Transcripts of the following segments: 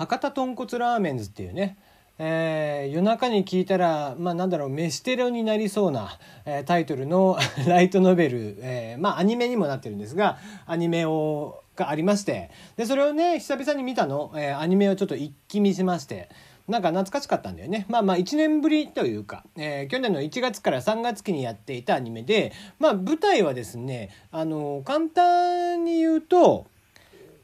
博多豚骨ラーメンズっていうねえー、夜中に聞いたら、まあ、なんだろう飯テロになりそうな、えー、タイトルの ライトノベル、えー、まあアニメにもなってるんですがアニメをがありましてでそれをね久々に見たの、えアニメをちょっと一気見しましてなんか懐かしかったんだよね。まあまあ1年ぶりというか、え去年の1月から3月期にやっていたアニメで、まあ舞台はですね、あの簡単に言うと、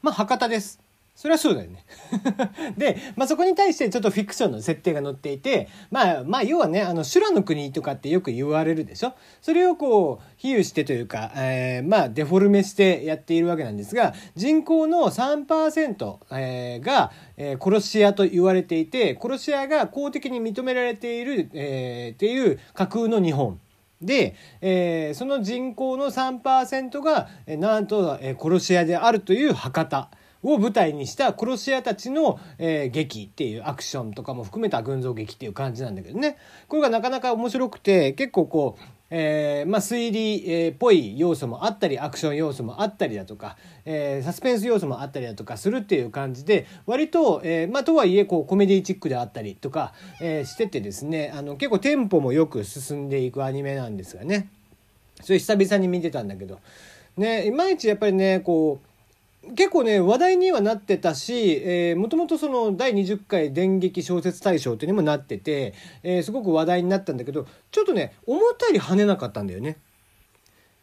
まあ博多です。それはそうだよね で、まあ、そこに対してちょっとフィクションの設定が載っていて、まあ、まあ、要はね、あの、修羅の国とかってよく言われるでしょ？それをこう、比喩してというか、えー、まあ、デフォルメしてやっているわけなんですが、人口の3%、えー、が、えー、殺し屋と言われていて、殺し屋が公的に認められている、えー、っていう架空の日本。で、えー、その人口の3%が、えー、なんと、えー、殺し屋であるという博多。を舞台にした殺し屋たちの、えー、劇っていうアクションとかも含めた群像劇っていう感じなんだけどね。これがなかなか面白くて結構こうえーまあ、推理っ、ぽい要素もあったりアクション要素もあったりだとか、えー、サスペンス要素もあったりだとかするっていう感じで割と、えーまあ、とはいえこうコメディチックであったりとか、えー、しててですねあの結構テンポもよく進んでいくアニメなんですがね。それ久々に見てたんだけど。ねいまいちやっぱりねこう結構ね話題にはなってたし、えー、もともとその第20回電撃小説大賞っていうにもなってて、えー、すごく話題になったんだけどちょっとね思ったより跳ねなかったんだよね。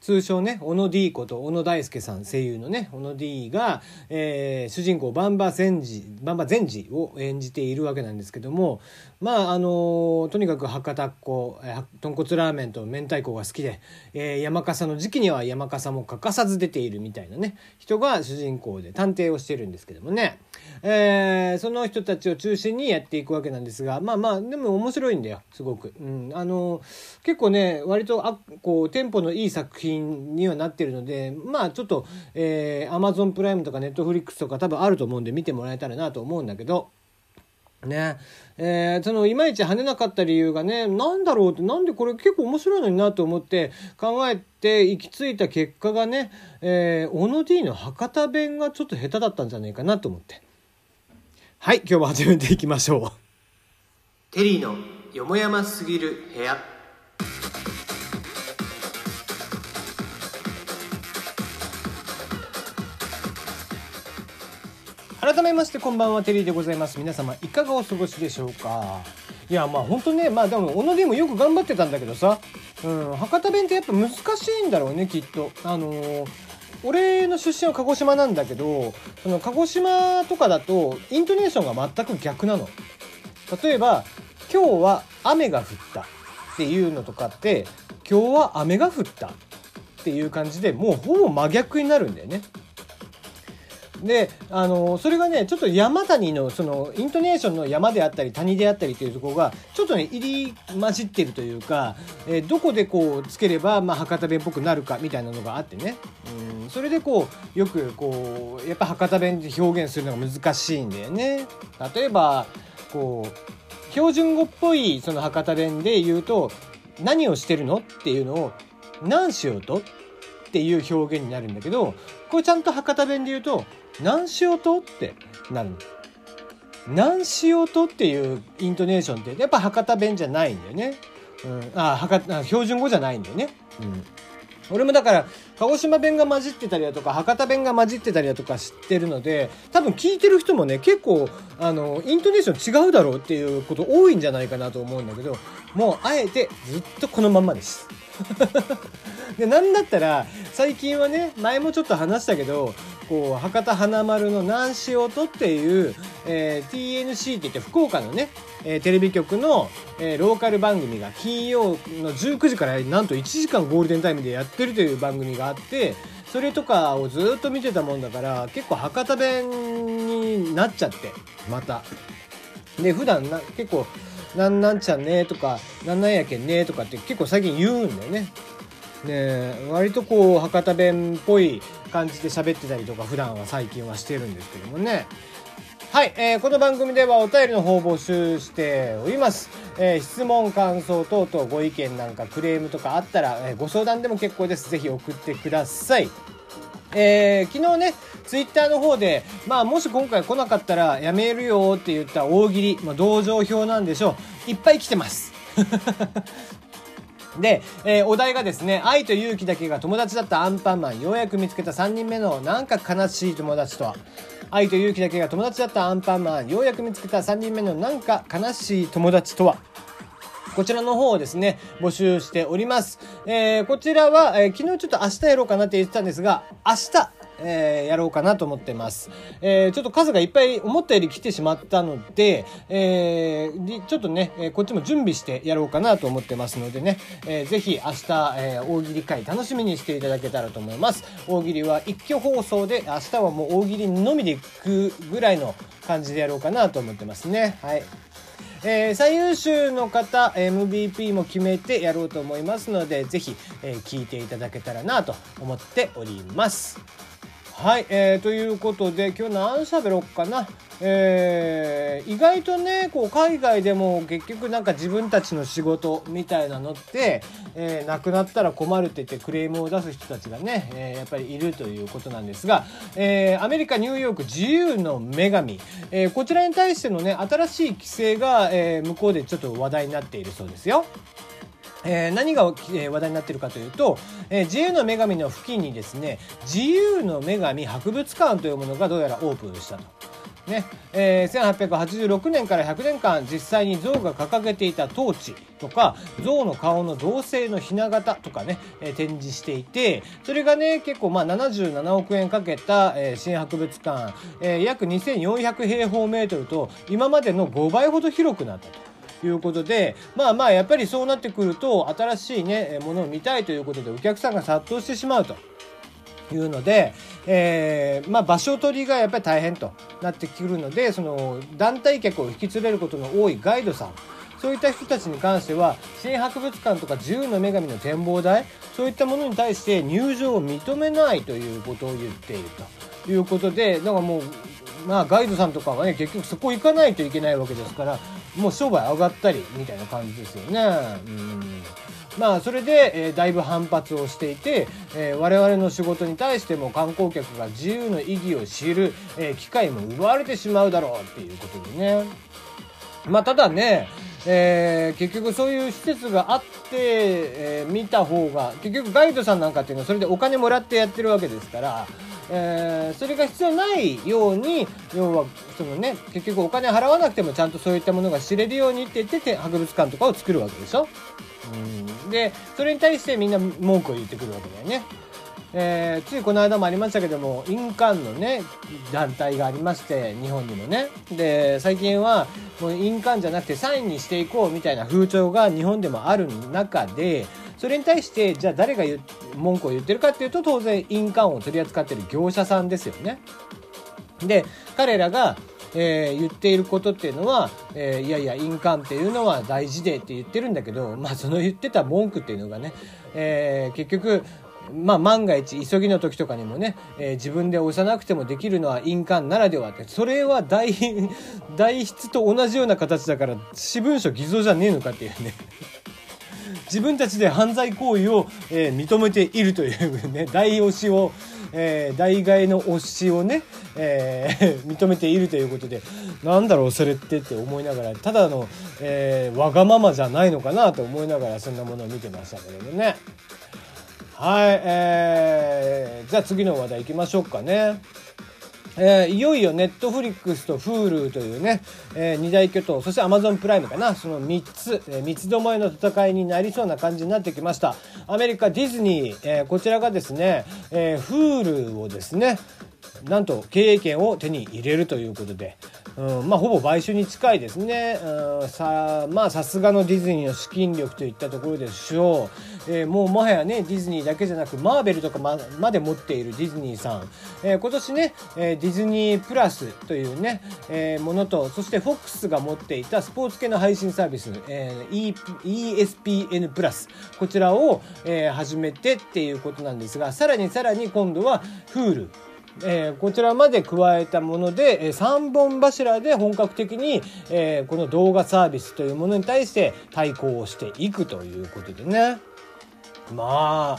通称ね、小野 D こと小野大輔さん声優のね、小野 D が、えー、主人公バンバ善治、バンバ善治を演じているわけなんですけども、まあ、あの、とにかく博多っ子、えー、豚骨ラーメンと明太子が好きで、えー、山笠の時期には山笠も欠かさず出ているみたいなね、人が主人公で探偵をしてるんですけどもね、えー、その人たちを中心にやっていくわけなんですが、まあまあ、でも面白いんだよ、すごく。うん、あの、結構ね、割と、あ、こう、テンポのいい作品品にはなってるのでまあちょっと、えー、Amazon プライムとか Netflix とか多分あると思うんで見てもらえたらなと思うんだけど。ね。えー、そのいまいち跳ねなかった理由がね何だろうってなんでこれ結構面白いのになと思って考えて行き着いた結果がね、えー、小野 D の博多弁がちょっと下手だったんじゃないかなと思って。はい今日も始めていきましょう。テリーのよもやますぎる部屋。改めましてこんばんはテリーでございます。皆様いかがお過ごしでしょうか？いやまあ本当ねまあでも小野でもよく頑張ってたんだけどさ、うん、博多弁ってやっぱ難しいんだろうねきっと。あのー、俺の出身は鹿児島なんだけどその鹿児島とかだとイントネーションが全く逆なの。例えば「今日は雨が降った」っていうのとかって「今日は雨が降った」っていう感じでもうほぼ真逆になるんだよね。であのそれがねちょっと山谷のそのイントネーションの山であったり谷であったりというところがちょっとね入り混じってるというか、えー、どこでこうつければ、まあ、博多弁っぽくなるかみたいなのがあってねうんそれでこうよくこうやっぱ博多弁で表現するのが難しいんだよね。例えばこう標準語っぽいその博多弁で言うと「何をしてるの?」っていうのを「何しようと?」っていう表現になるんだけどこれちゃんと博多弁で言うと何しようとってなる。何しようとっていうイントネーションってやっぱ博多弁じゃないんだよね。うん、あ博あ標準語じゃないんだよね。うん俺もだから鹿児島弁が混じってたりだとか博多弁が混じってたりだとか知ってるので多分聞いてる人もね結構あのイントネーション違うだろうっていうこと多いんじゃないかなと思うんだけどもうあえてずっとこのまんまです。でなんだったら最近はね前もちょっと話したけどこう博多華丸の南し音っていう、えー、TNC って言って福岡のね、えー、テレビ局の、えー、ローカル番組が金曜の19時からなんと1時間ゴールデンタイムでやってるという番組があってそれとかをずっと見てたもんだから結構博多弁になっちゃってまた。で普段な結構「なんなんちゃんね」とか「なんなんやけんね」とかって結構最近言うんだよね。ね割とこう博多弁っぽい感じで喋ってたりとか普段は最近はしてるんですけどもねはい、えー、この番組ではお便りの方を募集しております、えー、質問感想等々ご意見なんかクレームとかあったら、えー、ご相談でも結構ですぜひ送ってくださいえー、昨日ねツイッターの方で、まあ、もし今回来なかったらやめるよって言った大喜利、まあ、同情票なんでしょう。いっぱい来てます。で、えー、お題がですね、愛と勇気だけが友達だったアンパンマン、ようやく見つけた3人目のなんか悲しい友達とは。愛と勇気だけが友達だったアンパンマン、ようやく見つけた3人目のなんか悲しい友達とは。こちらの方をですね、募集しております。えー、こちらは、えー、昨日ちょっと明日やろうかなって言ってたんですが、明日、えー、やろうかなと思ってます。えー、ちょっと数がいっぱい思ったより来てしまったので、えー、ちょっとね、えこっちも準備してやろうかなと思ってますのでね、えー、ぜひ明日、え大喜利会楽しみにしていただけたらと思います。大喜利は一挙放送で、明日はもう大喜利のみでいくぐらいの感じでやろうかなと思ってますね。はい。えー、最優秀の方 MVP も決めてやろうと思いますのでぜひ、えー、聞いていただけたらなと思っております。はい、えー、ということで今日何喋ろうかな、えー、意外とねこう海外でも結局なんか自分たちの仕事みたいなのって、えー、なくなったら困るって言ってクレームを出す人たちがね、えー、やっぱりいるということなんですが、えー、アメリカニューヨーク自由の女神、えー、こちらに対してのね新しい規制が、えー、向こうでちょっと話題になっているそうですよ。えー、何が、えー、話題になっているかというと、えー、自由の女神の付近にですね自由の女神博物館というものがどうやらオープンしたと。ねえー、1886年から100年間実際に象が掲げていたトーチとか象の顔の銅製のひな形とかね、えー、展示していてそれがね結構まあ77億円かけた、えー、新博物館、えー、約2400平方メートルと今までの5倍ほど広くなったと。いうことでまあまあやっぱりそうなってくると新しいねものを見たいということでお客さんが殺到してしまうと。いうので、えー、まあ、場所取りがやっぱり大変と。なってくるのでその団体客を引き連れることの多いガイドさん。そういった人たちに関しては新博物館とか自由の女神の展望台。そういったものに対して入場を認めないということを言っていると。いうことでだからもうまあガイドさんとかはね結局そこ行かないといけないわけですからもう商売上がったりみたいな感じですよね。うんまあそれで、えー、だいぶ反発をしていて、えー、我々の仕事に対しても観光客が自由の意義を知る、えー、機会も奪われてしまうだろうっていうことでね。まあただね、えー、結局そういう施設があって、えー、見た方が結局ガイドさんなんかっていうのはそれでお金もらってやってるわけですから、えー、それが必要ないように要はそのね結局お金払わなくてもちゃんとそういったものが知れるようにって言って博物館とかを作るわけでしょ？うん、でそれに対してみんな文句を言ってくるわけだよね。えー、ついこの間もありましたけども印鑑のね団体がありまして日本にもねで最近はもう印鑑じゃなくてサインにしていこうみたいな風潮が日本でもある中でそれに対してじゃあ誰が文句を言ってるかっていうと当然印鑑を取り扱ってる業者さんですよね。で彼らがえー、言っていることっていうのは、えー、いやいや印鑑っていうのは大事でって言ってるんだけど、まあ、その言ってた文句っていうのがね、えー、結局まあ、万が一急ぎの時とかにもね、えー、自分で押さなくてもできるのは印鑑ならではってそれは代代筆と同じような形だから私文書偽造じゃねえのかっていうね自分たちで犯罪行為を、えー、認めているというね 代押しを、えー、代替の押しをね、えー、認めているということでなんだろうそれってって思いながらただの、え、わがままじゃないのかなと思いながらそんなものを見てましたけれどね。はい、えー、じゃあ次の話題いきましょうかね。えー、いよいよネットフリックスと Hulu というね、えー、二大巨頭、そして Amazon プライムかな、その3つ、えー、三つどもえの戦いになりそうな感じになってきました。アメリカディズニー、えー、こちらがですね、えー、Hulu をですね、なんと経営権を手に入れるということで、うん、まあほぼ買収に近いですね、うん、さまあさすがのディズニーの資金力といったところでしょう、えー、もうもはやねディズニーだけじゃなくマーベルとかままで持っているディズニーさん、えー、今年ね、えー、ディズニープラスというね、えー、ものとそして FOX が持っていたスポーツ系の配信サービス、えー、ESPN プラスこちらを、えー、始めてっていうことなんですがさらにさらに今度は Hulu えー、こちらまで加えたもので、えー、3本柱で本格的に、えー、この動画サービスというものに対して対抗をしていくということでねまあ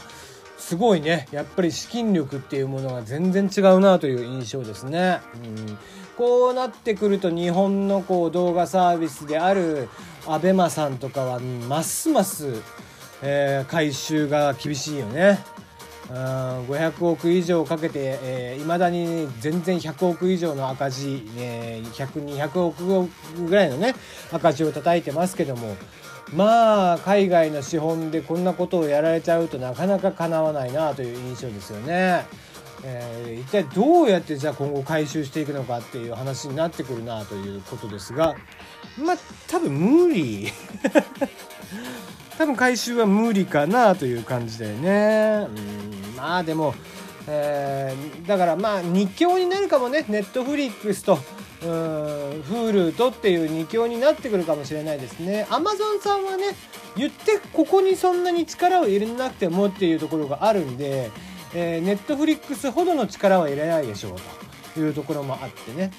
すごいねやっぱり資金力っていうものが全然違うなという印象ですね。うんこうなってくると日本のこう動画サービスである ABEMA さんとかはますます、え、回収が厳しいよね。500億以上かけていま、えー、だに全然100億以上の赤字、えー、100200億ぐらいのね赤字を叩いてますけどもまあ海外の資本でこんなことをやられちゃうとなかなかかなわないなという印象ですよね。えー、一体どうやってじゃあ今後回収していくのかっていう話になってくるなということですがまあ多分無理。多分回収は無理かなという感じだよね。うん。まあでも、えー、だからまあ日教になるかもね。ネットフリックスとうん Hulu とっていう2強になってくるかもしれないですね。Amazon さんはね言ってここにそんなに力を入れなくてもっていうところがあるんでえー、ネットフリックスほどの力は入れないでしょうというところもあってね。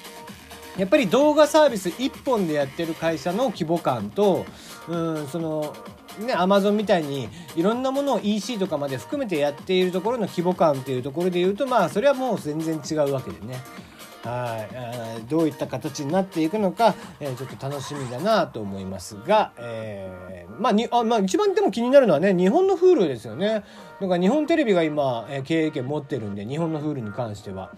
やっぱり動画サービス1本でやってる会社の規模感とうんそのね、アマゾンみたいにいろんなものを EC とかまで含めてやっているところの規模感っていうところで言うとまあそれはもう全然違うわけでね。はいどういった形になっていくのか、えー、ちょっと楽しみだなと思いますが、えー、まあにあ、まあ、一番でも気になるのはね日本の Hulu ですよね。なんか日本テレビが今、えー、経営権持ってるんで日本の Hulu に関しては。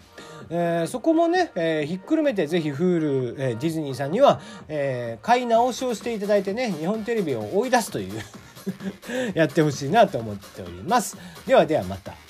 えー、そこもね、えー、ひっくるめてぜひ Hulu、えー、ディズニーさんには、えー、買い直しをしていただいてね日本テレビを追い出すという やってほしいなと思っております。ではではまた。